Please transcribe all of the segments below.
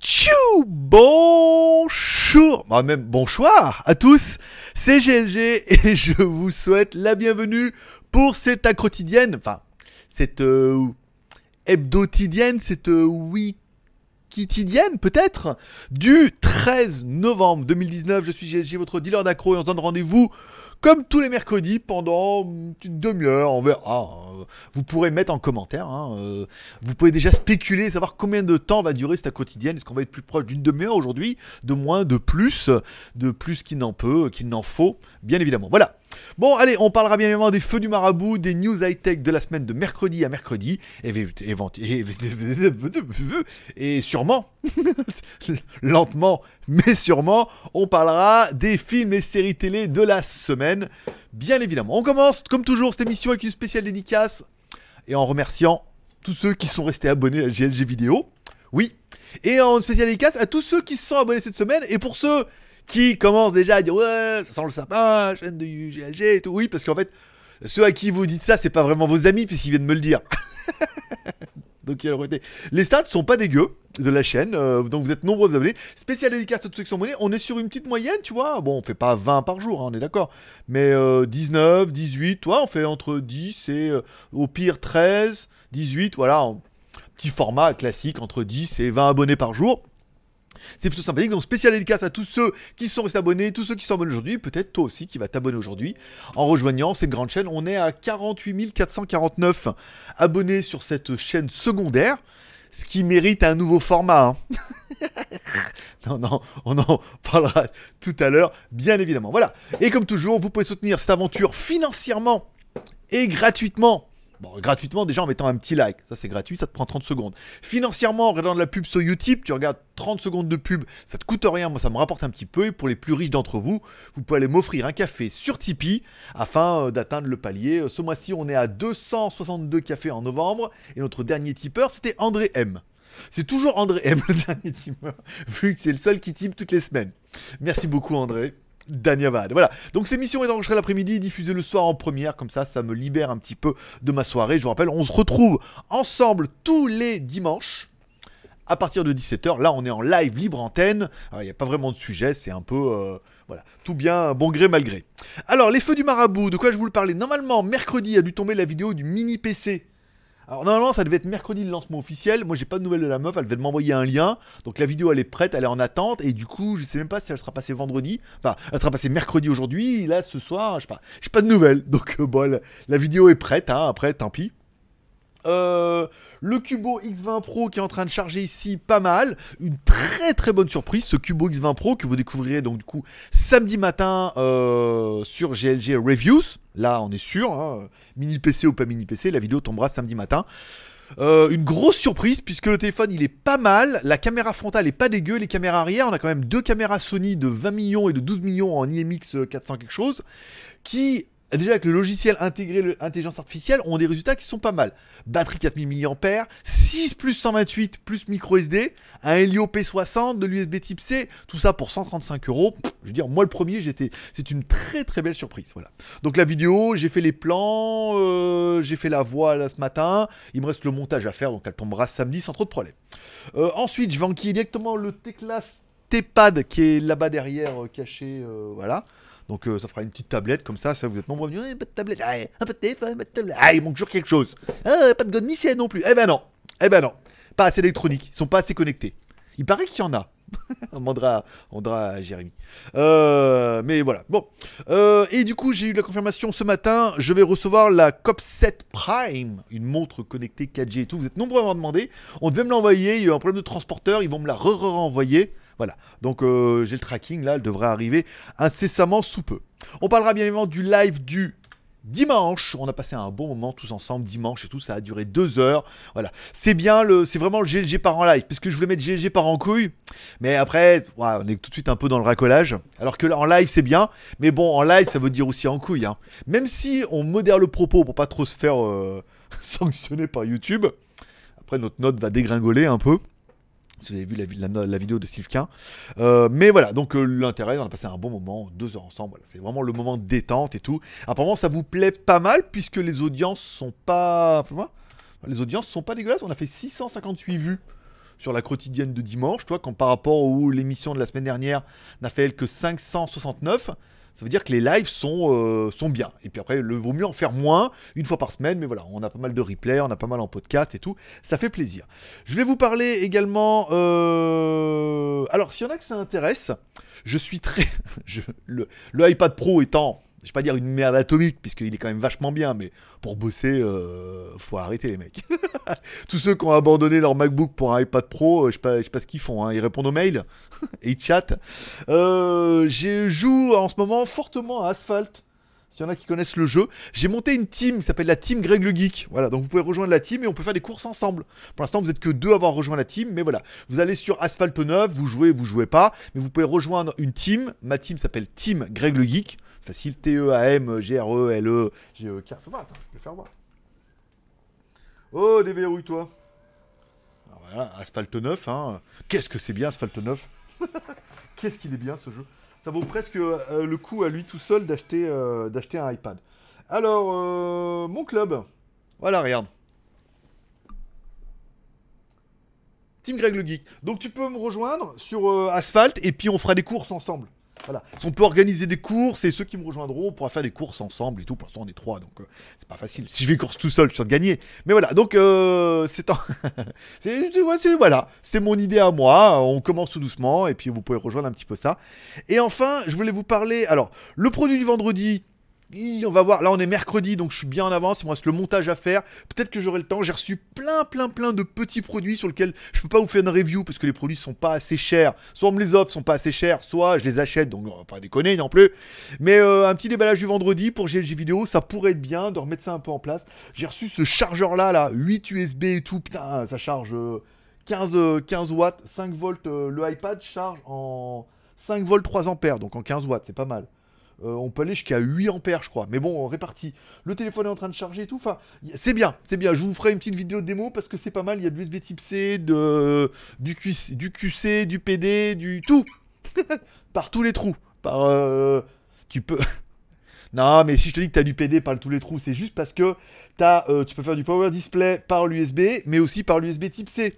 Tchou Bonjour. Bah, même bonsoir à tous, c'est GLG et je vous souhaite la bienvenue pour cette quotidienne, enfin cette euh, hebdotidienne, cette euh, quotidienne peut-être, du 13 novembre 2019. Je suis GLG, votre dealer d'accro et on se donne rendez-vous comme tous les mercredis pendant une demi-heure. On verra. Hein. Vous pourrez mettre en commentaire. Hein, euh, vous pouvez déjà spéculer, savoir combien de temps va durer cette quotidienne. Est-ce qu'on va être plus proche d'une demi-heure aujourd'hui, de moins, de plus, de plus qu'il n'en peut, qu'il n'en faut, bien évidemment. Voilà. Bon, allez, on parlera bien évidemment des feux du marabout, des news high-tech de la semaine de mercredi à mercredi, et, sûrement, lentement, mais sûrement, on parlera des films et séries télé de la semaine, bien évidemment. On commence, comme toujours, cette émission avec une spéciale dédicace, et en remerciant tous ceux qui sont restés abonnés à GLG Vidéo. Oui. Et en spéciale dédicace à tous ceux qui se sont abonnés cette semaine, et pour ceux qui commence déjà à dire ouais, ça sent le sapin, chaîne de UGLG et tout. Oui, parce qu'en fait, ceux à qui vous dites ça, c'est pas vraiment vos amis, puisqu'ils viennent me le dire. donc, les stats sont pas dégueux de la chaîne, euh, donc vous êtes nombreux à abonner. Spécial dédicace à tous ceux qui sont abonnés. On est sur une petite moyenne, tu vois. Bon, on fait pas 20 par jour, hein, on est d'accord. Mais 19, 18, toi, on fait entre 10 et euh, au pire 13, 18, voilà. petit format classique, entre 10 et 20 abonnés par jour. C'est plutôt sympathique. Donc, spécial dédicace à tous ceux qui sont restés abonnés, tous ceux qui sont abonnés aujourd'hui. Peut-être toi aussi qui vas t'abonner aujourd'hui en rejoignant cette grande chaîne. On est à 48 449 abonnés sur cette chaîne secondaire. Ce qui mérite un nouveau format. Hein. non, non, on en parlera tout à l'heure, bien évidemment. Voilà. Et comme toujours, vous pouvez soutenir cette aventure financièrement et gratuitement Bon, gratuitement, déjà en mettant un petit like. Ça, c'est gratuit, ça te prend 30 secondes. Financièrement, en regardant de la pub sur YouTube, tu regardes 30 secondes de pub, ça te coûte rien. Moi, ça me rapporte un petit peu. Et pour les plus riches d'entre vous, vous pouvez aller m'offrir un café sur Tipeee afin euh, d'atteindre le palier. Euh, ce mois-ci, on est à 262 cafés en novembre. Et notre dernier tipeur, c'était André M. C'est toujours André M, le dernier tipeur, vu que c'est le seul qui type toutes les semaines. Merci beaucoup, André. Danyavad. Voilà. Donc ces émission est enregistrée l'après-midi, diffusée le soir en première, comme ça, ça me libère un petit peu de ma soirée. Je vous rappelle, on se retrouve ensemble tous les dimanches à partir de 17h. Là, on est en live libre antenne. Il n'y a pas vraiment de sujet, c'est un peu. Euh, voilà, tout bien, bon gré, mal gré. Alors, les feux du marabout, de quoi je vous le parlais? Normalement, mercredi a dû tomber la vidéo du mini PC alors normalement ça devait être mercredi le lancement officiel, moi j'ai pas de nouvelles de la meuf, elle devait m'envoyer un lien, donc la vidéo elle est prête, elle est en attente, et du coup je sais même pas si elle sera passée vendredi, enfin elle sera passée mercredi aujourd'hui, là ce soir, je sais pas, j'ai pas de nouvelles, donc euh, la, vidéo est prête, hein, après tant pis. Euh, le Cubo X20 Pro qui est en train de charger ici pas mal. Une très très bonne surprise, ce Cubo X20 Pro que vous découvrirez donc du coup samedi matin euh, sur GLG Reviews. Là on est sûr, hein. mini PC ou pas mini PC, la vidéo tombera samedi matin. Euh, une grosse surprise puisque le téléphone il est pas mal, la caméra frontale est pas dégueu, les caméras arrière, on a quand même deux caméras Sony de 20 millions et de 12 millions en IMX 400 quelque chose qui déjà avec le logiciel intégré, l'intelligence artificielle, ont des résultats qui sont pas mal. Batterie 4000 mAh, 6 plus 128 plus micro SD, un Helio P60, de l'USB type C, tout ça pour 135 euros. Je veux dire, moi le premier, j'étais, c'est une très très belle surprise. Voilà. Donc la vidéo, j'ai fait les plans, euh, j'ai fait la voix là, ce matin. Il me reste le montage à faire, donc elle tombera samedi sans trop de problème. Euh, ensuite, je vais enquiller directement le Teclas T-Pad qui est là-bas derrière, euh, caché, voilà. Donc euh, ça fera une petite tablette comme ça, ça vous êtes nombreux à me dire eh, pas de tablette, ah, pas de téléphone, pas de tablette. Ah, il manque toujours quelque chose. Ah, pas de God Michel non plus. Eh ben non. Eh ben non. Pas assez d'électronique, ils sont pas assez connectés. Il paraît qu'il y en a. on demandera, on à Jérémy. Euh, mais voilà. Bon. Euh, et du coup, j'ai eu la confirmation ce matin. Je vais recevoir la COP 7 Prime, une montre connectée 4G et tout. Vous êtes nombreux à m'en demander. On devait me l'envoyer. Il y a eu un problème de transporteur. Ils vont me la re-renvoyer. Voilà. Donc euh, j'ai le tracking là, elle devrait arriver incessamment sous peu. On parlera bien évidemment du live du dimanche. On a passé un bon moment tous ensemble dimanche et tout. Ça a duré deux heures. Voilà. C'est bien le, c'est vraiment le GLG par en live. Puisque je voulais mettre GLG par en couille. Mais après, on est tout de suite un peu dans le racolage. Alors que en live c'est bien. Mais bon, en live ça veut dire aussi en couille. Hein. Même si on modère le propos pour pas trop se faire euh, sanctionner par YouTube. Après notre note va dégringoler un peu si vous avez vu la, vidéo de Steve euh, mais voilà, donc euh, l'intérêt, on a passé un bon moment, deux heures ensemble. c'est vraiment le moment détente et tout. Apparemment, ça vous plaît pas mal puisque les audiences sont pas. Les audiences sont pas dégueulasses. On a fait 658 vues sur la quotidienne de dimanche, toi, quand par rapport où l'émission de la semaine dernière n'a fait elle que 569. Ça veut dire que les lives sont, euh, sont bien. Et puis après, il vaut mieux en faire moins, une fois par semaine, mais voilà, on a pas mal de replays, on a pas mal en podcast et tout. Ça fait plaisir. Je vais vous parler également. euh, Alors, s'il y en a que ça intéresse, je suis très. Le, le iPad Pro étant, je vais pas dire une merde atomique, puisqu'il est quand même vachement bien, mais pour bosser, euh, faut arrêter les mecs. Tous ceux qui ont abandonné leur MacBook pour un iPad Pro, euh, je sais pas, sais pas ce qu'ils font. hein. Ils répondent aux mails et ils chattent. Euh, je joue en ce moment fortement à Asphalt. S'il y en a qui connaissent le jeu, j'ai monté une team qui s'appelle la team Greg le Geek. Voilà, donc vous pouvez rejoindre la team et on peut faire des courses ensemble. Pour l'instant, vous êtes que deux à avoir rejoint la team, mais voilà. Vous allez sur Asphalt 9, vous jouez, vous jouez pas, mais vous pouvez rejoindre une team. Ma team s'appelle Team Greg le Geek. Facile, T-E-A-M, G-R-E-L-E, G-E-K. Attends, je vais faire voir. Oh, déverrouille-toi. Voilà, Asphalt 9, hein. Qu'est-ce que c'est bien Asphalt 9 Qu'est-ce qu'il est bien ce jeu Ça vaut presque euh, le coup à lui tout seul d'acheter euh, un iPad. Alors, euh, mon club. Voilà, regarde. Team Greg le Geek. Donc tu peux me rejoindre sur Asphalt et puis on fera des courses ensemble. Voilà. On peut organiser des courses et ceux qui me rejoindront, on pourra faire des courses ensemble et tout. Pour l'instant, on est trois, donc euh, c'est pas facile. Si je fais course tout seul, je suis de gagner. Mais voilà, donc euh, c'est en... voilà, c'était mon idée à moi. On commence tout doucement et puis vous pouvez rejoindre un petit peu ça. Et enfin, je voulais vous parler. Alors, le produit du vendredi. On va voir, là on est mercredi donc je suis bien en avance, il me reste le montage à faire. Peut-être que j'aurai le temps. J'ai reçu plein, plein, plein de petits produits sur lesquels je peux pas vous faire une review parce que les produits sont pas assez chers. Soit on me les offre, sont pas assez chers, soit je les achète donc on va pas déconner non plus. Mais euh, un petit déballage du vendredi pour GLG vidéo, ça pourrait être bien de remettre ça un peu en place. J'ai reçu ce chargeur là, là, 8 USB et tout, putain, ça charge euh, 15, euh, 15 watts, 5 volts. euh, le iPad charge en 5 volts 3 ampères, donc en 15 watts, c'est pas mal. Euh, on peut aller jusqu'à 8 ampères, je crois. Mais bon, réparti. Le téléphone est en train de charger et tout. Enfin, c'est bien, c'est bien. Je vous ferai une petite vidéo de démo parce que c'est pas mal. Il y a de l'USB type C, du, QC, du PD, du tout. par tous les trous. Par, euh, tu peux. non, mais si je te dis que tu as du PD par tous les trous, c'est juste parce que euh, tu peux faire du Power Display par l'USB, mais aussi par l'USB type C.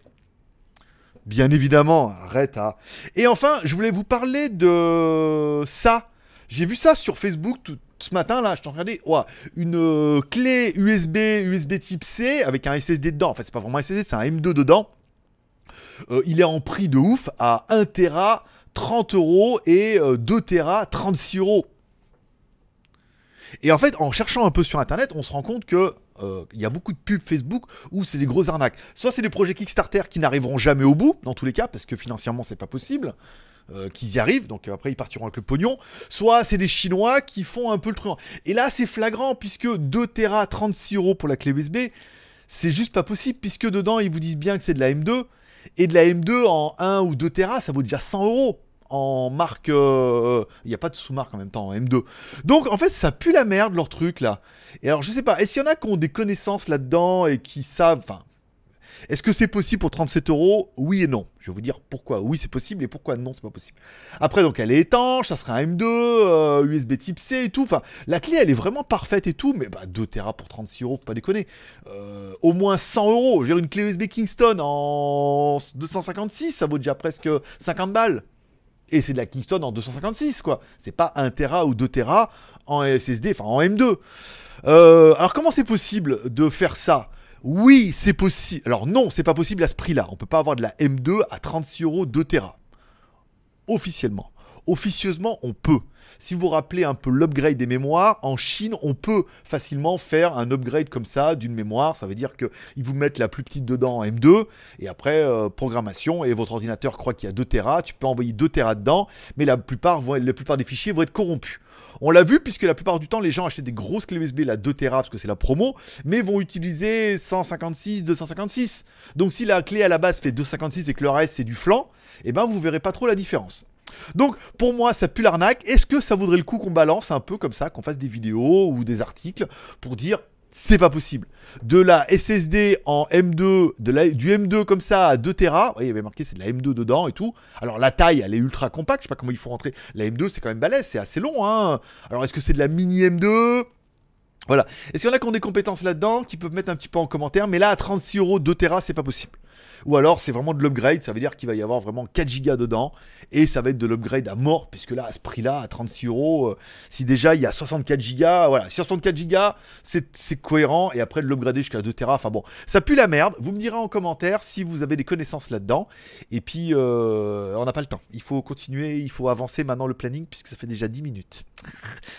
Bien évidemment, arrête. hein. Et enfin, je voulais vous parler de ça. J'ai vu ça sur Facebook tout, ce matin là. Je t'en regardais. Une euh, clé USB, USB type C avec un SSD dedans. En fait, c'est pas vraiment un SSD, c'est un M2 dedans. Euh, il est en prix de ouf à 1 Tera 30 euros et euh, 2 Tera 36 euros. Et en fait, en cherchant un peu sur internet, on se rend compte que euh, il y a beaucoup de pubs Facebook où c'est des grosses arnaques. Soit c'est des projets Kickstarter qui n'arriveront jamais au bout, dans tous les cas, parce que financièrement c'est pas possible. Euh, qu'ils y arrivent, donc euh, après ils partiront avec le pognon, soit c'est des Chinois qui font un peu le truc. Et là c'est flagrant, puisque 2 Tera 36 euros pour la clé USB, c'est juste pas possible, puisque dedans ils vous disent bien que c'est de la M2, et de la M2 en 1 ou 2 Tera, ça vaut déjà 100 euros en marque. euh, Il n'y a pas de sous-marque en même temps en M2. Donc en fait, ça pue la merde leur truc là. Et alors je sais pas, est-ce qu'il y en a qui ont des connaissances là-dedans et qui savent. Enfin. Est-ce que c'est possible pour 37 euros? Oui et non. Je vais vous dire pourquoi. Oui, c'est possible et pourquoi non, c'est pas possible. Après, donc, elle est étanche, ça sera un M2, euh, USB Type C et tout. Enfin, la clé, elle est vraiment parfaite et tout, mais bah, 2 Tera pour 36 euros, faut pas déconner. Euh, au moins 100 euros. J'ai une clé USB Kingston en 256, ça vaut déjà presque 50 balles. Et c'est de la Kingston en 256, quoi. C'est pas 1 Tera ou 2 Tera en SSD, enfin en M2. Euh, alors comment c'est possible de faire ça? Oui, c'est possible. Alors non, c'est pas possible à ce prix-là. On peut pas avoir de la M2 à 36 euros 2 Tera. Officiellement. Officieusement, on peut. Si vous vous rappelez un peu l'upgrade des mémoires, en Chine, on peut facilement faire un upgrade comme ça d'une mémoire. Ça veut dire qu'ils vous mettent la plus petite dedans en M2, et après, euh, programmation, et votre ordinateur croit qu'il y a 2 Tera, tu peux envoyer 2 Tera dedans, mais la plupart, vont, la plupart des fichiers vont être corrompus. On l'a vu puisque la plupart du temps, les gens achètent des grosses clés USB, la 2 Tera, parce que c'est la promo, mais vont utiliser 156, 256. Donc si la clé à la base fait 256 et que le reste c'est du flanc, eh ben vous verrez pas trop la différence. Donc pour moi ça pue l'arnaque. Est-ce que ça vaudrait le coup qu'on balance un peu comme ça, qu'on fasse des vidéos ou des articles pour dire c'est pas possible. De la SSD en M2, de la, du M2 comme ça à 2 Tera, il y avait marqué c'est de la M2 dedans et tout. Alors la taille, elle est ultra compacte, je sais pas comment il faut rentrer. La M2 c'est quand même balèze, c'est assez long. Hein. Alors est-ce que c'est de la mini M2 Voilà. Est-ce qu'il y en a qui ont des compétences là-dedans, qui peuvent mettre un petit peu en commentaire Mais là, à 36 euros, 2 Tera, c'est pas possible. Ou alors, c'est vraiment de l'upgrade, ça veut dire qu'il va y avoir vraiment 4 Go dedans, et ça va être de l'upgrade à mort, puisque là, à ce prix-là, à 36 euros, euh, si déjà il y a 64 Go, voilà, 64 Go, c'est cohérent, et après de l'upgrader jusqu'à 2 Tera, enfin bon, ça pue la merde. Vous me direz en commentaire si vous avez des connaissances là-dedans, et puis euh, on n'a pas le temps. Il faut continuer, il faut avancer maintenant le planning, puisque ça fait déjà 10 minutes.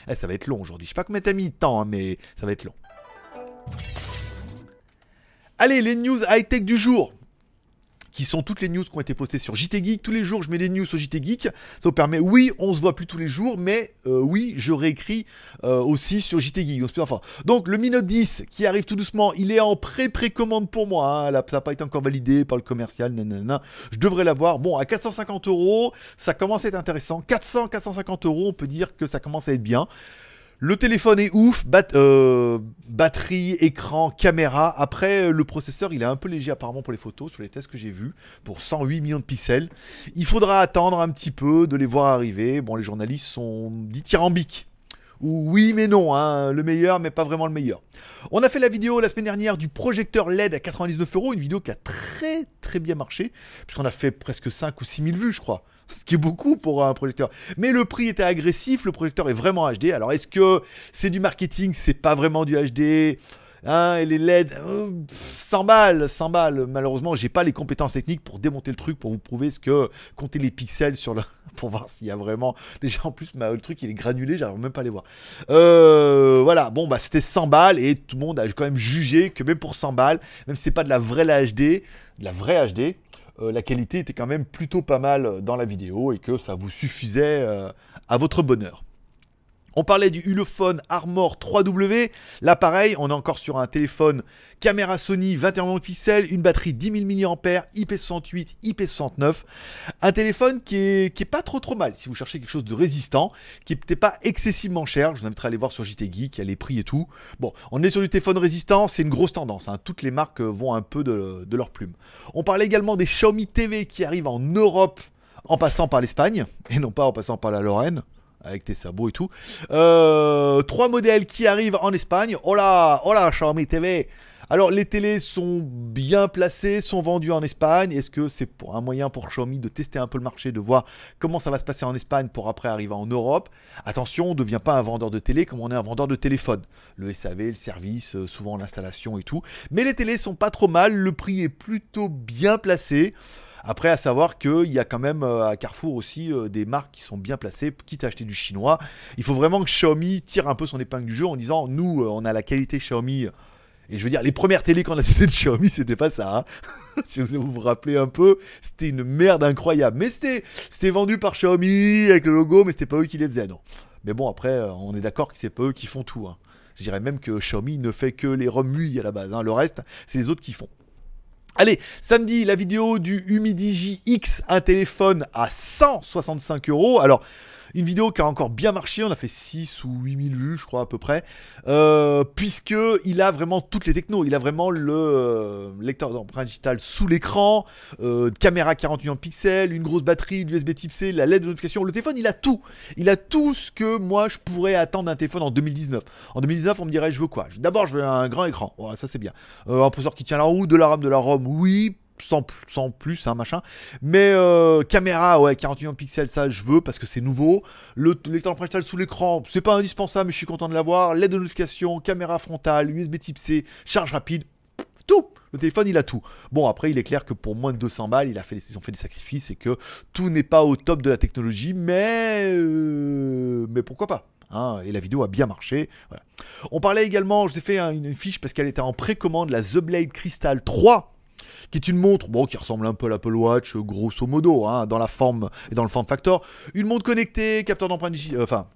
Eh, ça va être long aujourd'hui. Je sais pas combien t'as mis de temps, hein, mais ça va être long. Allez, les news high-tech du jour qui sont toutes les news qui ont été postées sur JT Geek. Tous les jours, je mets des news sur JT Geek. Ça vous permet, oui, on se voit plus tous les jours, mais euh, oui, je réécris euh, aussi sur JT Geek. Donc, le Mi Note 10 qui arrive tout doucement, il est en pré-précommande pour moi. Hein. Là, ça n'a pas été encore validé par le commercial. Nanana. Je devrais l'avoir. Bon, à 450 euros, ça commence à être intéressant. 400, 450 euros, on peut dire que ça commence à être bien. Le téléphone est ouf, euh, batterie, écran, caméra. Après, le processeur, il est un peu léger apparemment pour les photos, sur les tests que j'ai vus, pour 108 millions de pixels. Il faudra attendre un petit peu de les voir arriver. Bon, les journalistes sont dithyrambiques. Oui mais non, hein. le meilleur mais pas vraiment le meilleur. On a fait la vidéo la semaine dernière du projecteur LED à 99 euros, une vidéo qui a très très bien marché, puisqu'on a fait presque 5 ou 6 000 vues je crois ce qui est beaucoup pour un projecteur. Mais le prix était agressif, le projecteur est vraiment HD. Alors est-ce que c'est du marketing? C'est pas vraiment du HD. Hein, et les LED, 100 balles, 100 balles. Malheureusement, j'ai pas les compétences techniques pour démonter le truc, pour vous prouver ce que compter les pixels sur le, pour voir s'il y a vraiment. Déjà en plus, le truc il est granulé, j'arrive même pas à les voir. Euh, voilà, bon bah c'était 100 balles et tout le monde a quand même jugé que même pour 100 balles, même si c'est pas de la vraie HD, de la vraie HD, euh, la qualité était quand même plutôt pas mal dans la vidéo et que ça vous suffisait euh, à votre bonheur. On parlait du Ulefone Armor 3W. Là, pareil, on est encore sur un téléphone caméra Sony 21 millions de pixels, une batterie 10 000 mAh, IP68, IP69. Un téléphone qui est, pas trop trop mal si vous cherchez quelque chose de résistant, qui n'était pas excessivement cher. Je vous inviterai à aller voir sur JT Geek, il y a les prix et tout. Bon, on est sur du téléphone résistant, c'est une grosse tendance. Hein. Toutes les marques vont un peu de, de leur plume. On parlait également des Xiaomi TV qui arrivent en Europe en passant par l'Espagne, et non pas en passant par la Lorraine avec tes sabots et tout. Euh, trois modèles qui arrivent en Espagne. Oh là, oh là, Xiaomi TV. Alors les télés sont bien placées, sont vendues en Espagne. Est-ce que c'est un moyen pour Xiaomi de tester un peu le marché, de voir comment ça va se passer en Espagne pour après arriver en Europe? Attention, on ne devient pas un vendeur de télé comme on est un vendeur de téléphone. Le SAV, le service, euh, souvent l'installation et tout. Mais les télés sont pas trop mal, le prix est plutôt bien placé. Après, à savoir qu'il y a quand même euh, à Carrefour aussi euh, des marques qui sont bien placées, quitte à acheter du chinois. Il faut vraiment que Xiaomi tire un peu son épingle du jeu en disant nous, euh, on a la qualité Xiaomi. Et je veux dire, les premières télés qu'on a citées de Xiaomi, c'était pas ça. Hein. si vous vous rappelez un peu, c'était une merde incroyable. Mais c'était vendu par Xiaomi avec le logo, mais c'était pas eux qui les faisaient. Mais bon, après, on est d'accord que c'est pas eux qui font tout. Hein. Je dirais même que Xiaomi ne fait que les remues à la base. Hein. Le reste, c'est les autres qui font. Allez, samedi, la vidéo du Humidigi X, un téléphone à 165 euros. Alors, une vidéo qui a encore bien marché, on a fait 6 ou 8000 vues, je crois à peu près, euh, puisque il a vraiment toutes les technos. Il a vraiment le euh, lecteur d'empreinte digitale sous l'écran, euh, caméra 48 pixels, une grosse batterie, USB Type C, la LED de notification. Le téléphone, il a tout. Il a tout ce que moi je pourrais attendre d'un téléphone en 2019. En 2019, on me dirait, je veux quoi? D'abord, je veux un grand écran. Ça c'est bien. un processeur qui tient la roue, de la RAM, de la ROM, oui sans, plus, hein, machin. Mais euh, caméra, ouais, 48 pixels, ça je veux parce que c'est nouveau. Le lecteur d'empreinte sous l'écran, c'est pas indispensable, mais je suis content de l'avoir. LED de notification, caméra frontale, USB Type C, charge rapide, tout. Le téléphone, il a tout. Bon, après, il est clair que pour moins de 200 balles, ils ont fait des sacrifices et que tout n'est pas au top de la technologie, mais, euh, mais pourquoi pas hein, et la vidéo a bien marché. On parlait également, je vous ai fait une fiche parce qu'elle était en précommande, la The Blade Crystal 3 qui est une montre bon, qui ressemble un peu à l'Apple Watch, grosso modo, hein, dans la forme et dans le form factor. Une montre connectée, capteur d'empreinte euh, enfin,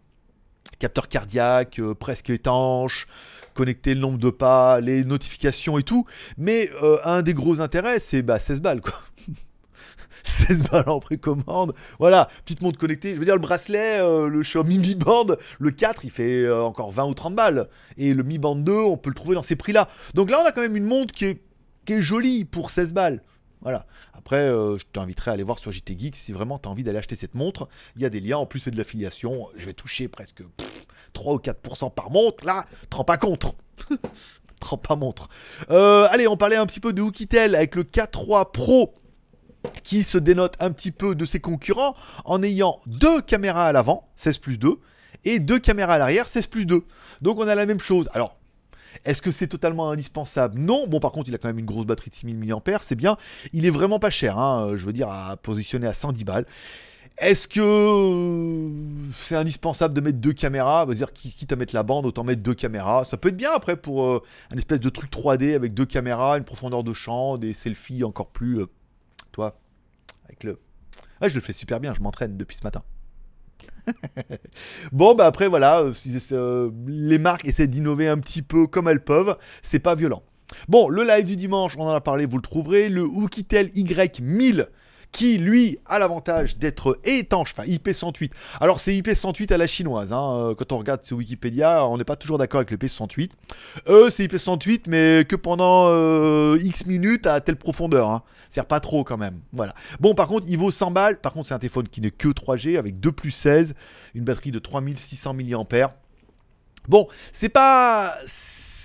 capteur cardiaque, euh, presque étanche, connecter le nombre de pas, les notifications et tout. Mais euh, un des gros intérêts, c'est bah, 16 balles, quoi. 16 balles en précommande. Voilà, petite montre connectée. Je veux dire, le bracelet, le Xiaomi Mi Band, le 4, il fait encore 20 ou 30 balles. Et le Mi Band 2, on peut le trouver dans ces prix-là. Donc là, on a quand même une montre qui est qui jolie pour 16 balles. Voilà. Après, euh, je t'inviterai à aller voir sur JT Geek si vraiment tu as envie d'aller acheter cette montre. Il y a des liens. En plus, c'est de l'affiliation. Je vais toucher presque 3 ou 4% par montre, là, rends pas contre. rends pas montre. Euh, allez, on parlait un petit peu de Oukitel avec le K3 Pro qui se dénote un petit peu de ses concurrents en ayant deux caméras à l'avant, 16 plus 2, et deux caméras à l'arrière, 16 plus 2. Donc on a la même chose. Alors, est-ce que c'est totalement indispensable? Non. Bon, par contre, il a quand même une grosse batterie de 6000 mAh, c'est bien. Il est vraiment pas cher, hein, je veux dire, à positionner à 110 balles. Est-ce que euh, c'est indispensable de mettre deux caméras? Dire quitte à mettre la bande, autant mettre deux caméras. Ça peut être bien après pour euh, un espèce de truc 3D avec deux caméras, une profondeur de champ, des selfies encore plus. Euh, toi, avec le. Ah, je le fais super bien, je m'entraîne depuis ce matin. bon, bah après, voilà, les marques essaient d'innover un petit peu comme elles peuvent. C'est pas violent. Bon, le live du dimanche, on en a parlé, vous le trouverez. Le Oukitel Y1000 qui lui a l'avantage d'être étanche, enfin IP108. Alors c'est IP108 à la chinoise, hein. Euh, quand on regarde sur Wikipédia, on n'est pas toujours d'accord avec le IP108. Eux c'est IP108 mais que pendant euh, X minutes à telle profondeur, hein. c'est-à-dire pas trop quand même. Voilà. Bon par contre il vaut 100 balles, par contre c'est un téléphone qui n'est que 3G avec 2 plus 16, une batterie de 3600 mAh. Bon, c'est pas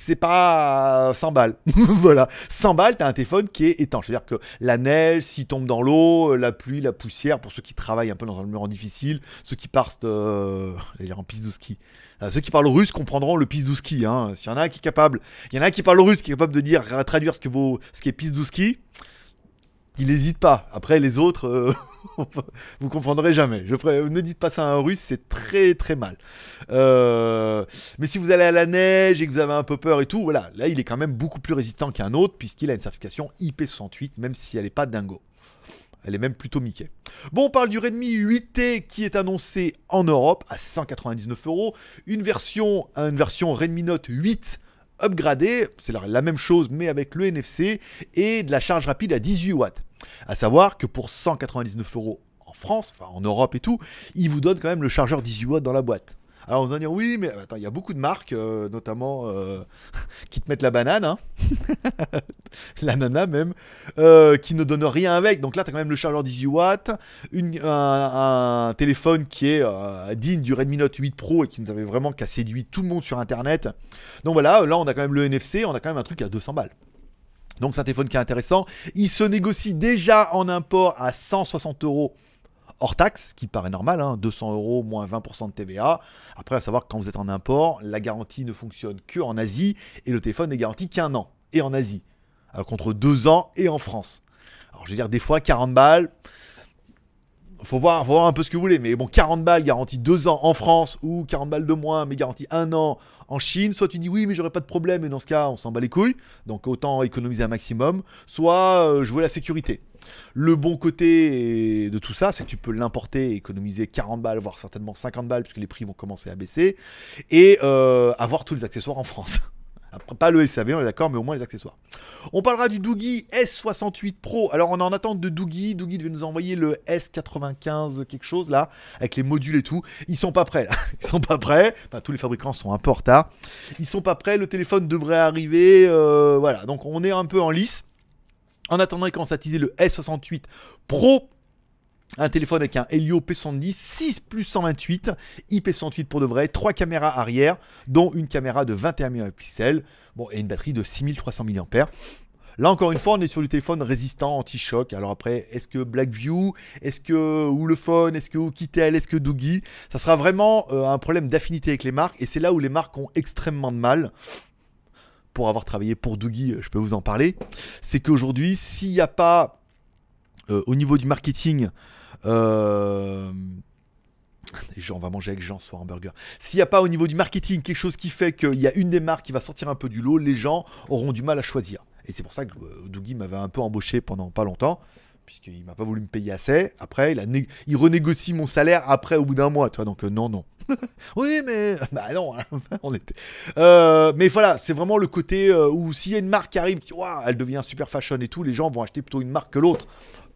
c'est pas 100 balles. voilà, 100 balles, t'as un téléphone qui est étanche. C'est-à-dire que la neige, s'il tombe dans l'eau, la pluie, la poussière, pour ceux qui travaillent un peu dans un environnement difficile, ceux qui partent euh, en piste de ski. Euh, ceux qui parlent russe comprendront le piste de ski. Hein. S'il y en a un qui est capable, il y en a un qui parle russe, qui est capable de dire, traduire ce, que vaut, ce qui est piste ski, il n'hésite pas. Après, les autres, euh, vous comprendrez jamais. Ne dites pas ça à un russe, c'est très très mal. Euh, mais si vous allez à la neige et que vous avez un peu peur et tout, voilà, là, il est quand même beaucoup plus résistant qu'un autre, puisqu'il a une certification IP68, même si elle n'est pas dingo. Elle est même plutôt Mickey. Bon, on parle du Redmi 8T qui est annoncé en Europe à 199 euros. Une version, une version Redmi Note 8 upgradé, c'est la même chose mais avec le NFC et de la charge rapide à 18 watts. À savoir que pour 199 euros en France, enfin en Europe et tout, il vous donne quand même le chargeur 18 watts dans la boîte. Alors on va dire oui, mais attends, il y a beaucoup de marques, euh, notamment euh, qui te mettent la banane, hein la nana même, euh, qui ne donnent rien avec. Donc là, tu as quand même le chargeur 18 watts, un, téléphone qui est digne du Redmi Note 8 Pro et qui nous avait vraiment qu'à séduit tout le monde sur Internet. Donc voilà, là on a quand même le NFC, on a quand même un truc à 200 balles. Donc c'est un téléphone qui est intéressant. Il se négocie déjà en import à 160 euros hors taxe, ce qui paraît normal, 200 hein, euros moins 20% de TVA. Après, à savoir que quand vous êtes en import, la garantie ne fonctionne que en Asie et le téléphone n'est garanti qu'un an et en Asie, alors contre deux ans et en France. Alors je veux dire, des fois 40 balles, faut voir, faut voir un peu ce que vous voulez, mais bon, 40 balles garantie deux ans en France ou 40 balles de moins mais garantie un an en Chine, soit tu dis oui mais j'aurais pas de problème et dans ce cas on s'en bat les couilles, donc autant économiser un maximum, soit euh, jouer la sécurité. Le bon côté de tout ça, c'est que tu peux l'importer et économiser 40 balles, voire certainement 50 balles, puisque les prix vont commencer à baisser, et euh, avoir tous les accessoires en France. Après, pas le SAV, on est d'accord, mais au moins les accessoires. On parlera du Doogie S68 Pro. Alors, on est en attente de Doogie. Doogie devait nous envoyer le S95 quelque chose là, avec les modules et tout. Ils sont pas prêts là. Ils sont pas prêts. Enfin, tous les fabricants sont un peu en retard. Ils sont pas prêts. Le téléphone devrait arriver. Euh, voilà. Donc, on est un peu en lice. En attendant, il commence à teaser le S68 Pro. Un téléphone avec un Helio P70 6 plus 128, IP108 pour de vrai, 3 caméras arrière, dont une caméra de 21 mégapixels, bon, et une batterie de 6300 mAh. Là encore une fois, on est sur du téléphone résistant, anti-choc. Alors après, est-ce que Blackview, est-ce que Woolphone, est-ce que Oukitel, est-ce que Doogie Ça sera vraiment euh, un problème d'affinité avec les marques, et c'est là où les marques ont extrêmement de mal pour avoir travaillé pour Doogie, je peux vous en parler, c'est qu'aujourd'hui, s'il n'y a pas, euh, au niveau du marketing, euh... on va manger avec Jean ce soir en burger. S'il n'y a pas au niveau du marketing quelque chose qui fait qu'il y a une des marques qui va sortir un peu du lot, les gens auront du mal à choisir. Et c'est pour ça que euh, Doogie m'avait un peu embauché pendant pas longtemps puisqu'il m'a pas voulu me payer assez. Après, il, il renégocie mon salaire après au bout d'un mois, tu. Donc euh, non, non. oui, mais bah non, hein, on était. Euh, mais voilà, c'est vraiment le côté euh, où s'il y a une marque qui arrive, qui, elle devient super fashion et tout, les gens vont acheter plutôt une marque que l'autre,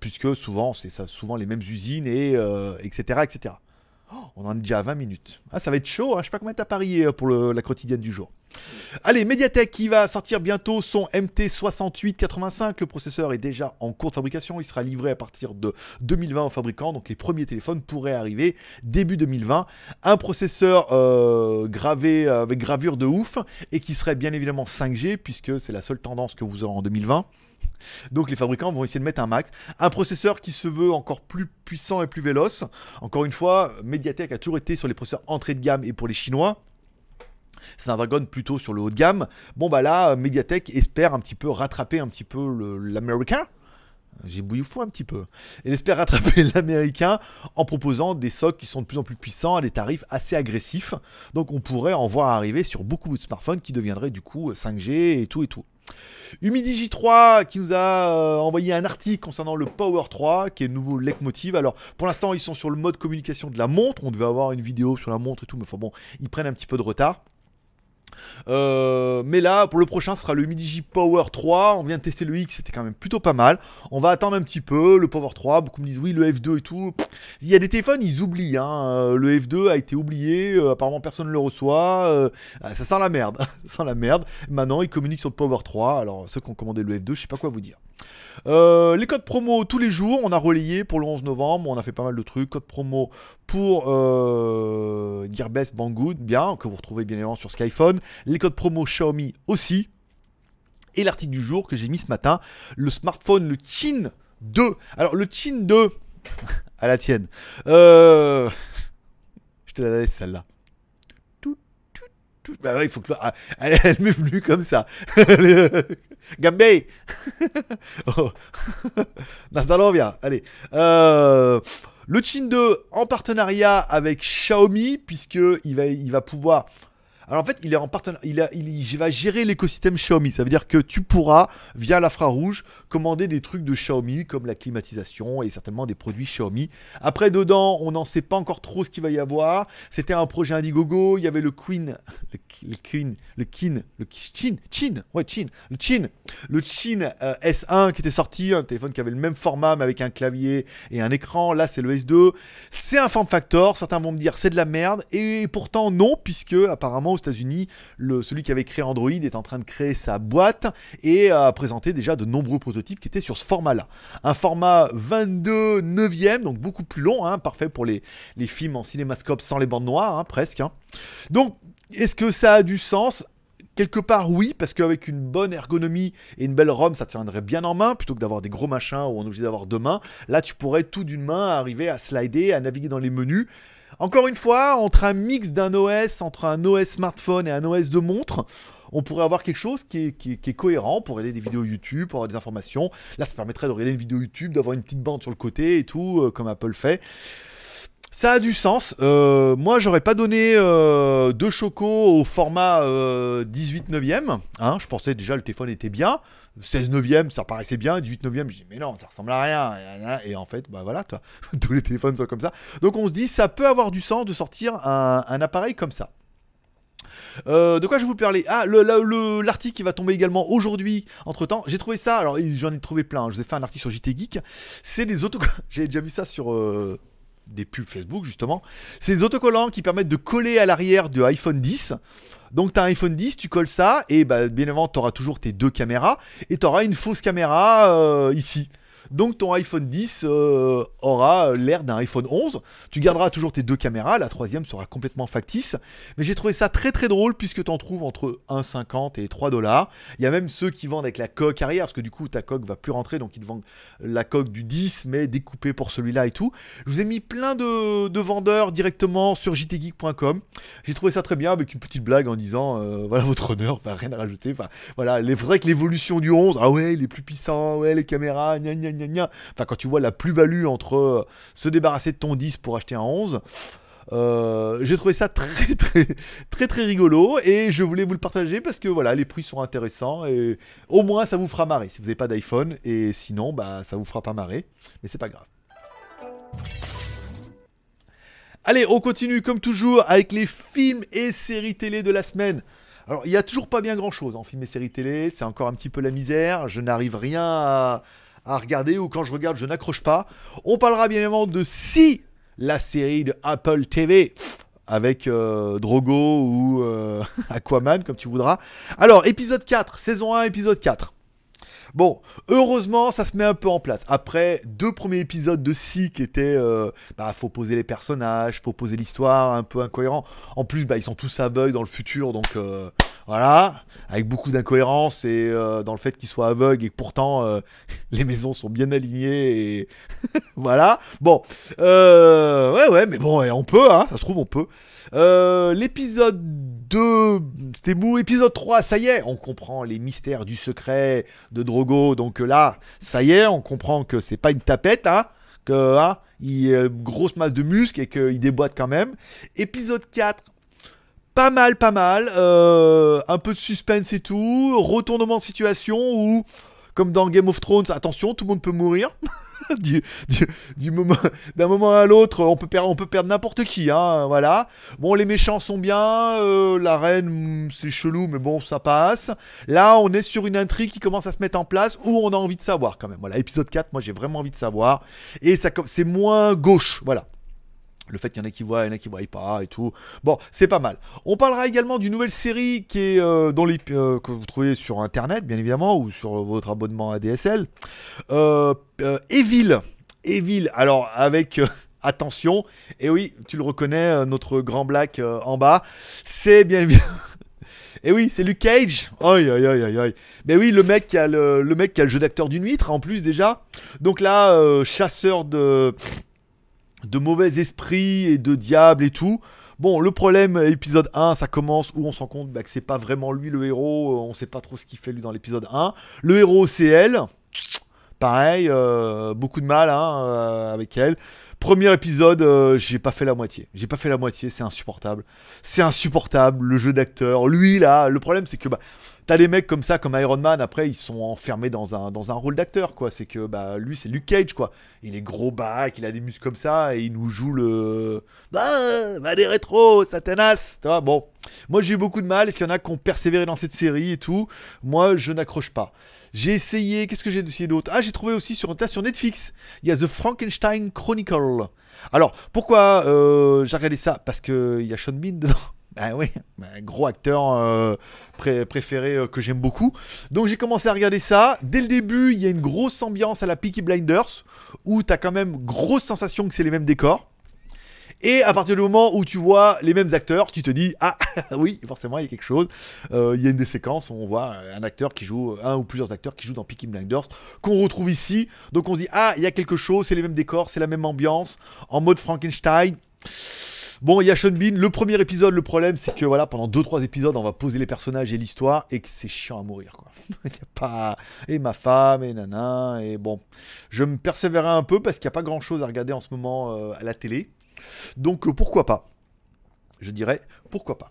puisque souvent c'est ça, souvent les mêmes usines et etc., etc. on en est déjà à 20 minutes. Ah, ça va être chaud, hein. je sais pas combien t'as parié euh, pour la quotidienne du jour. Allez, Mediatek qui va sortir bientôt son MT6885. Le processeur est déjà en cours de fabrication. Il sera livré à partir de 2020 aux fabricants. Donc les premiers téléphones pourraient arriver début 2020. Un processeur euh, gravé avec gravure de ouf et qui serait bien évidemment 5G puisque c'est la seule tendance que vous aurez en 2020. Donc les fabricants vont essayer de mettre un max. Un processeur qui se veut encore plus puissant et plus véloce. Encore une fois, Mediatek a toujours été sur les processeurs entrée de gamme et pour les Chinois. C'est un wagon plutôt sur le haut de gamme. Bon bah là, Mediatek espère un petit peu rattraper un petit peu l'américain. J'ai bouilli fou un petit peu. Et espère rattraper l'américain en proposant des socs qui sont de plus en plus puissants à des tarifs assez agressifs. Donc on pourrait en voir arriver sur beaucoup de smartphones qui deviendraient du coup 5G et tout et tout. Humidigi 3 qui nous a euh, envoyé un article concernant le Power 3 qui est le nouveau leitmotiv. Alors pour l'instant ils sont sur le mode communication de la montre. On devait avoir une vidéo sur la montre et tout, mais enfin bon, ils prennent un petit peu de retard. Euh, mais là, pour le prochain, ce sera le MidiJ Power 3. On vient de tester le X, c'était quand même plutôt pas mal. On va attendre un petit peu le Power 3. Beaucoup me disent oui, le F2 et tout. Il y a des téléphones, ils oublient. Hein. Euh, le F2 a été oublié. Euh, apparemment, personne ne le reçoit. Ah, ça sent la merde. ça sent la merde. Maintenant, ils communiquent sur le Power 3. Alors, ceux qui ont commandé le F2, je sais pas quoi vous dire. Les codes promo tous les jours, on a relayé pour le 11 novembre, on a fait pas mal de trucs. Code promo pour euh, Gearbest Banggood, bien, que vous retrouvez bien évidemment sur Skyphone. Les codes promo Xiaomi aussi. Et l'article du jour que j'ai mis ce matin, le smartphone, le Chin 2. Alors le Chin 2, à la tienne. Euh, je te la laisse celle-là. Bah il faut que. Ah, elle, elle m'est venue comme ça. Gambé oh. Allez. Euh, le Chin 2 en partenariat avec Xiaomi, puisqu'il va, il va pouvoir alors en fait, il est en partenariat, il, va gérer l'écosystème Xiaomi. Ça veut dire que tu pourras, via l'infrarouge, commander des trucs de Xiaomi, comme la climatisation et certainement des produits Xiaomi. Après, dedans, on n'en sait pas encore trop ce qu'il va y avoir. C'était un projet Indiegogo. Il y avait le Queen, le, Queen, le Kin, le Chin, Chin, ouais, Chin, le Chin, le Chin euh, S1 qui était sorti, un téléphone qui avait le même format mais avec un clavier et un écran. Là, c'est le S2. C'est un form factor. Certains vont me dire c'est de la merde et pourtant non, puisque apparemment États-Unis, celui qui avait créé Android est en train de créer sa boîte et a présenté déjà de nombreux prototypes qui étaient sur ce format-là. Un format 22 neuvième, donc beaucoup plus long, hein, parfait pour les, les, films en cinémascope sans les bandes noires, hein, presque. Hein. Donc, est-ce que ça a du sens? Quelque part, oui, parce qu'avec une bonne ergonomie et une belle ROM, ça tiendrait bien en main, plutôt que d'avoir des gros machins où on est obligé d'avoir deux mains. Là, tu pourrais tout d'une main arriver à slider, à naviguer dans les menus. Encore une fois, entre un mix d'un OS, entre un OS smartphone et un OS de montre, on pourrait avoir quelque chose qui est, cohérent pour regarder des vidéos YouTube, pour avoir des informations. Là, ça permettrait de regarder une vidéo YouTube, d'avoir une petite bande sur le côté et tout, euh, comme Apple fait. Ça a du sens. Euh, moi, j'aurais pas donné euh, deux chocos au format 18 neuvième. Hein, je pensais déjà le téléphone était bien. 16 neuvième, ça paraissait bien. 18 neuvième, je dis mais non, ça ressemble à rien. Et en fait, bah voilà, toi, tous les téléphones sont comme ça. Donc on se dit, ça peut avoir du sens de sortir un, appareil comme ça. Euh, de quoi je vous parler? Ah, l'article qui va tomber également aujourd'hui. Entre temps, j'ai trouvé ça. Alors, j'en ai trouvé plein. Je vous ai fait un article sur JT Geek. C'est des autocollants. J'ai déjà vu ça sur euh, des pubs Facebook, justement. C'est des autocollants qui permettent de coller à l'arrière de iPhone 10. Donc tu as un iPhone 10, tu colles ça, et bah, bien évidemment, tu auras toujours tes deux caméras, et tu auras une fausse caméra euh, ici. Donc ton iPhone 10 euh, aura l'air d'un iPhone 11. Tu garderas toujours tes deux caméras, la troisième sera complètement factice. Mais j'ai trouvé ça très très drôle puisque tu en trouves entre 1,50 et 3 dollars. Il y a même ceux qui vendent avec la coque arrière parce que du coup ta coque va plus rentrer donc ils te vendent la coque du 10 mais découpée pour celui-là et tout. Je vous ai mis plein de, vendeurs directement sur jtgeek.com. J'ai trouvé ça très bien avec une petite blague en disant euh, voilà votre honneur, rien à rajouter. Voilà, c'est vrai que l'évolution du 11, ah ouais, il est plus puissant, ouais, les caméras, gna gna Enfin, quand tu vois la plus-value entre euh, se débarrasser de ton 10 pour acheter un 11. Euh, j'ai trouvé ça très très très très rigolo et je voulais vous le partager parce que voilà les prix sont intéressants et au moins ça vous fera marrer si vous n'avez pas d'iPhone et sinon bah ça vous fera pas marrer mais c'est pas grave. Allez on continue comme toujours avec les films et séries télé de la semaine. Alors il y a toujours pas bien grand chose en films et séries télé c'est encore un petit peu la misère je n'arrive rien à à regarder ou quand je regarde, je n'accroche pas. On parlera bien évidemment de 6 la série de Apple TV avec euh, Drogo ou euh, Aquaman, comme tu voudras. Alors, épisode 4, saison 1, épisode 4. Bon, heureusement, ça se met un peu en place. Après deux premiers épisodes de Si qui étaient, euh, bah, faut poser les personnages, faut poser l'histoire, un peu incohérent. En plus, bah, ils sont tous aveugles dans le futur, donc euh, voilà, avec beaucoup d'incohérences et euh, dans le fait qu'ils soient aveugles et que pourtant euh, les maisons sont bien alignées et voilà. Bon, euh, ouais, ouais, mais bon, on peut, hein, ça se trouve, on peut. Euh, l'épisode 2, c'était mou. Épisode 3, ça y est, on comprend les mystères du secret de Drogo. Donc là, ça y est, on comprend que c'est pas une tapette, hein, que hein, il a une grosse masse de muscles et qu'il déboîte quand même. Épisode 4, pas mal, pas mal. Euh, un peu de suspense et tout. Retournement de situation où, comme dans Game of Thrones, attention, tout le monde peut mourir. du, moment, d'un moment à l'autre, on peut perdre, n'importe qui, hein, voilà. Bon, les méchants sont bien, euh, la reine, hmm, c'est chelou, mais bon, ça passe. Là, on est sur une intrigue qui commence à se mettre en place où on a envie de savoir quand même. Voilà, épisode 4, moi j'ai vraiment envie de savoir. Et ça, c'est moins gauche, voilà. Le fait qu'il y en a qui voient, il y en a qui voient pas et tout. Bon, c'est pas mal. On parlera également d'une nouvelle série qui est euh, dans les, euh, que vous trouvez sur internet, bien évidemment, ou sur votre abonnement à DSL. Euh, euh, Evil. Evil. Alors, avec. euh, attention, et oui, tu le reconnais, euh, notre grand black en bas, c'est bien évidemment. Et oui, c'est Luke Cage. Aïe, aïe, aïe, aïe. Mais oui, le mec qui a le, le mec qui a le jeu d'acteur d'une huître en plus déjà. Donc là, chasseur de de mauvais esprits et de diables et tout. Bon, le problème, épisode 1, ça commence où on se rend compte bah, que c'est pas vraiment lui le héros, euh, on sait pas trop ce qu'il fait lui dans l'épisode 1. Le héros, c'est elle. Pareil, euh, beaucoup de mal hein, euh, avec elle. Premier épisode, j'ai pas fait la moitié. J'ai pas fait la moitié, c'est insupportable. C'est insupportable, le jeu d'acteur. Lui, là, le problème, c'est que bah, t'as des mecs comme ça, comme Iron Man, après, ils sont enfermés dans un, dans un rôle d'acteur, quoi. C'est que bah, lui, c'est Luke Cage, quoi. Il est gros bac, il a des muscles comme ça, et il nous joue le. Ah, bah, des rétros, satanas, tu vois, bon. Moi, j'ai eu beaucoup de mal. Est-ce qu'il y en a qui ont persévéré dans cette série et tout? Moi, je n'accroche pas. J'ai essayé, qu'est-ce que j'ai essayé d'autre? Ah, j'ai trouvé aussi sur, sur Netflix, il y a The Frankenstein Chronicle. Alors, pourquoi euh, j'ai regardé ça? Parce qu'il y a Sean Bean dedans. Ah oui, un gros acteur euh, pré- préféré euh, que j'aime beaucoup. Donc j'ai commencé à regarder ça. Dès le début, il y a une grosse ambiance à la Peaky Blinders, où tu as quand même grosse sensation que c'est les mêmes décors. Et à partir du moment où tu vois les mêmes acteurs, tu te dis ah oui forcément il y a quelque chose. Euh, il y a une des séquences où on voit un acteur qui joue, un ou plusieurs acteurs qui jouent dans Peaky Blinders qu'on retrouve ici. Donc on se dit ah il y a quelque chose, c'est les mêmes décors, c'est la même ambiance en mode Frankenstein. Bon, il y a Sean Bean. Le premier épisode, le problème, c'est que voilà, pendant 2-3 épisodes, on va poser les personnages et l'histoire et que c'est chiant à mourir, quoi. Y a pas. Et ma femme, et nana, et bon. Je me persévérais un peu parce qu'il n'y a pas grand chose à regarder en ce moment euh, à la télé. Donc euh, pourquoi pas? Je dirais pourquoi pas.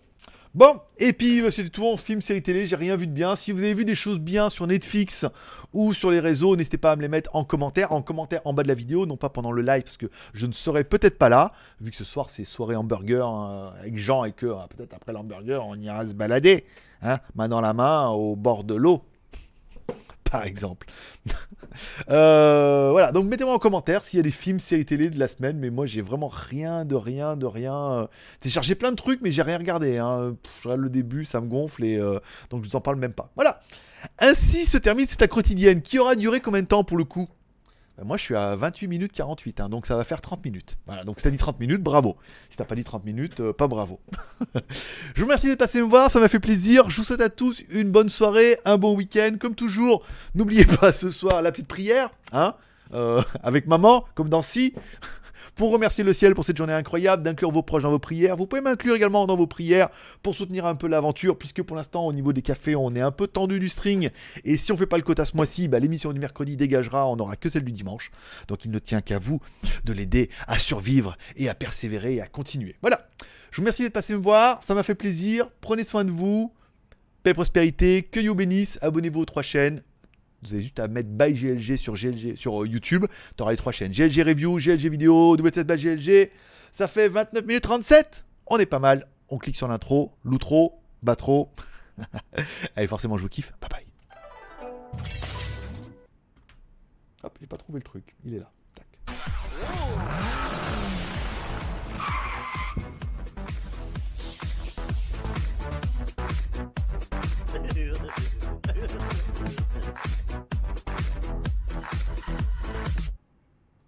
Bon, et puis euh, c'était tout en film, série télé, j'ai rien vu de bien. Si vous avez vu des choses bien sur Netflix ou sur les réseaux, n'hésitez pas à me les mettre en commentaire, en commentaire en bas de la vidéo, non pas pendant le live parce que je ne serai peut-être pas là, vu que ce soir c'est soirée hamburger hein, avec Jean et que euh, peut-être après l'hamburger on ira se balader, hein, main dans la main au bord de l'eau, par exemple. Euh, voilà, donc mettez-moi en commentaire s'il y a des films, séries télé de la semaine, mais moi j'ai vraiment rien de rien de rien. euh, J'ai cherché plein de trucs, mais j'ai rien regardé. Hein. Le début, ça me gonfle et euh, donc je vous en parle même pas. Voilà. Ainsi se termine cette quotidienne qui aura duré combien de temps pour le coup? Moi je suis à 28 minutes 48, hein, donc ça va faire 30 minutes. Voilà, donc si t'as dit 30 minutes, bravo. Si t'as pas dit 30 minutes, euh, pas bravo. je vous remercie d'être passé me voir, ça m'a fait plaisir. Je vous souhaite à tous une bonne soirée, un bon week-end. Comme toujours, n'oubliez pas ce soir la petite prière, hein, euh, avec maman, comme dans Si. Pour remercier le ciel pour cette journée incroyable, d'inclure vos proches dans vos prières. Vous pouvez m'inclure également dans vos prières pour soutenir un peu l'aventure, puisque pour l'instant, au niveau des cafés, on est un peu tendu du string. Et si on fait pas le quota ce mois-ci, bah, l'émission du mercredi dégagera, on n'aura que celle du dimanche. Donc il ne tient qu'à vous de l'aider à survivre et à persévérer et à continuer. Voilà. Je vous remercie d'être passé me voir, ça m'a fait plaisir. Prenez soin de vous. Paix et prospérité, que you bénisse. Abonnez-vous aux trois chaînes. Vous avez juste à mettre by GLG sur, GLG, sur euh, YouTube. Tu les trois chaînes. GLG Review, GLG Vidéo, WTS by GLG. Ça fait 29 minutes 37. On est pas mal. On clique sur l'intro, l'outro, batro. Allez, forcément, je vous kiffe. Bye bye. Hop, j'ai pas trouvé le truc. Il est là.